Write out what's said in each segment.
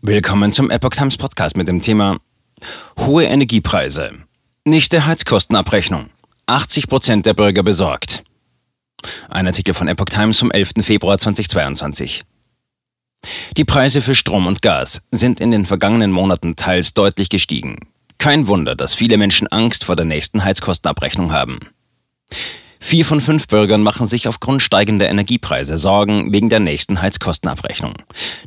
Willkommen zum Epoch Times Podcast mit dem Thema Hohe Energiepreise. Nächste Heizkostenabrechnung. 80 Prozent der Bürger besorgt. Ein Artikel von Epoch Times vom 11. Februar 2022. Die Preise für Strom und Gas sind in den vergangenen Monaten teils deutlich gestiegen. Kein Wunder, dass viele Menschen Angst vor der nächsten Heizkostenabrechnung haben. Vier von fünf Bürgern machen sich aufgrund steigender Energiepreise Sorgen wegen der nächsten Heizkostenabrechnung.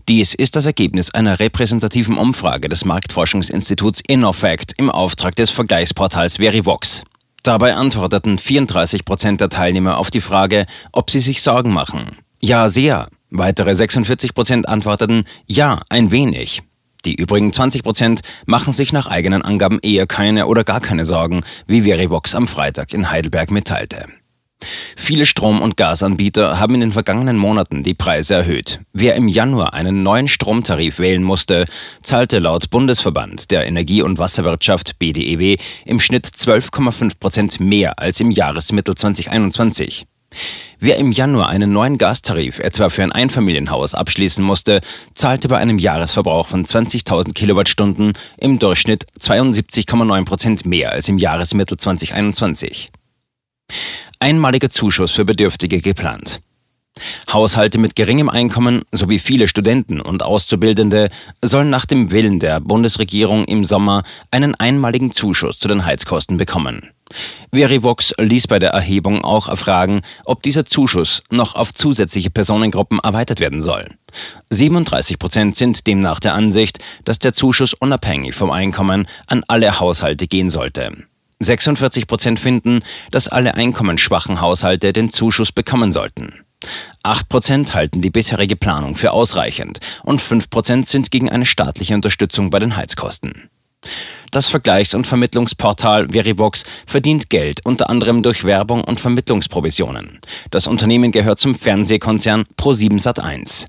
Dies ist das Ergebnis einer repräsentativen Umfrage des Marktforschungsinstituts InnoFact im Auftrag des Vergleichsportals Verivox. Dabei antworteten 34 Prozent der Teilnehmer auf die Frage, ob sie sich Sorgen machen. Ja, sehr. Weitere 46 Prozent antworteten Ja, ein wenig. Die übrigen 20 Prozent machen sich nach eigenen Angaben eher keine oder gar keine Sorgen, wie Verivox am Freitag in Heidelberg mitteilte. Viele Strom- und Gasanbieter haben in den vergangenen Monaten die Preise erhöht. Wer im Januar einen neuen Stromtarif wählen musste, zahlte laut Bundesverband der Energie- und Wasserwirtschaft BDEW im Schnitt 12,5 Prozent mehr als im Jahresmittel 2021. Wer im Januar einen neuen Gastarif etwa für ein Einfamilienhaus abschließen musste, zahlte bei einem Jahresverbrauch von 20.000 Kilowattstunden im Durchschnitt 72,9 Prozent mehr als im Jahresmittel 2021 einmaliger Zuschuss für Bedürftige geplant. Haushalte mit geringem Einkommen sowie viele Studenten und Auszubildende sollen nach dem Willen der Bundesregierung im Sommer einen einmaligen Zuschuss zu den Heizkosten bekommen. Verivox ließ bei der Erhebung auch erfragen, ob dieser Zuschuss noch auf zusätzliche Personengruppen erweitert werden soll. 37 Prozent sind demnach der Ansicht, dass der Zuschuss unabhängig vom Einkommen an alle Haushalte gehen sollte. 46 Prozent finden, dass alle einkommensschwachen Haushalte den Zuschuss bekommen sollten. 8 Prozent halten die bisherige Planung für ausreichend und 5 Prozent sind gegen eine staatliche Unterstützung bei den Heizkosten. Das Vergleichs- und Vermittlungsportal Verivox verdient Geld unter anderem durch Werbung und Vermittlungsprovisionen. Das Unternehmen gehört zum Fernsehkonzern Pro7 Sat1.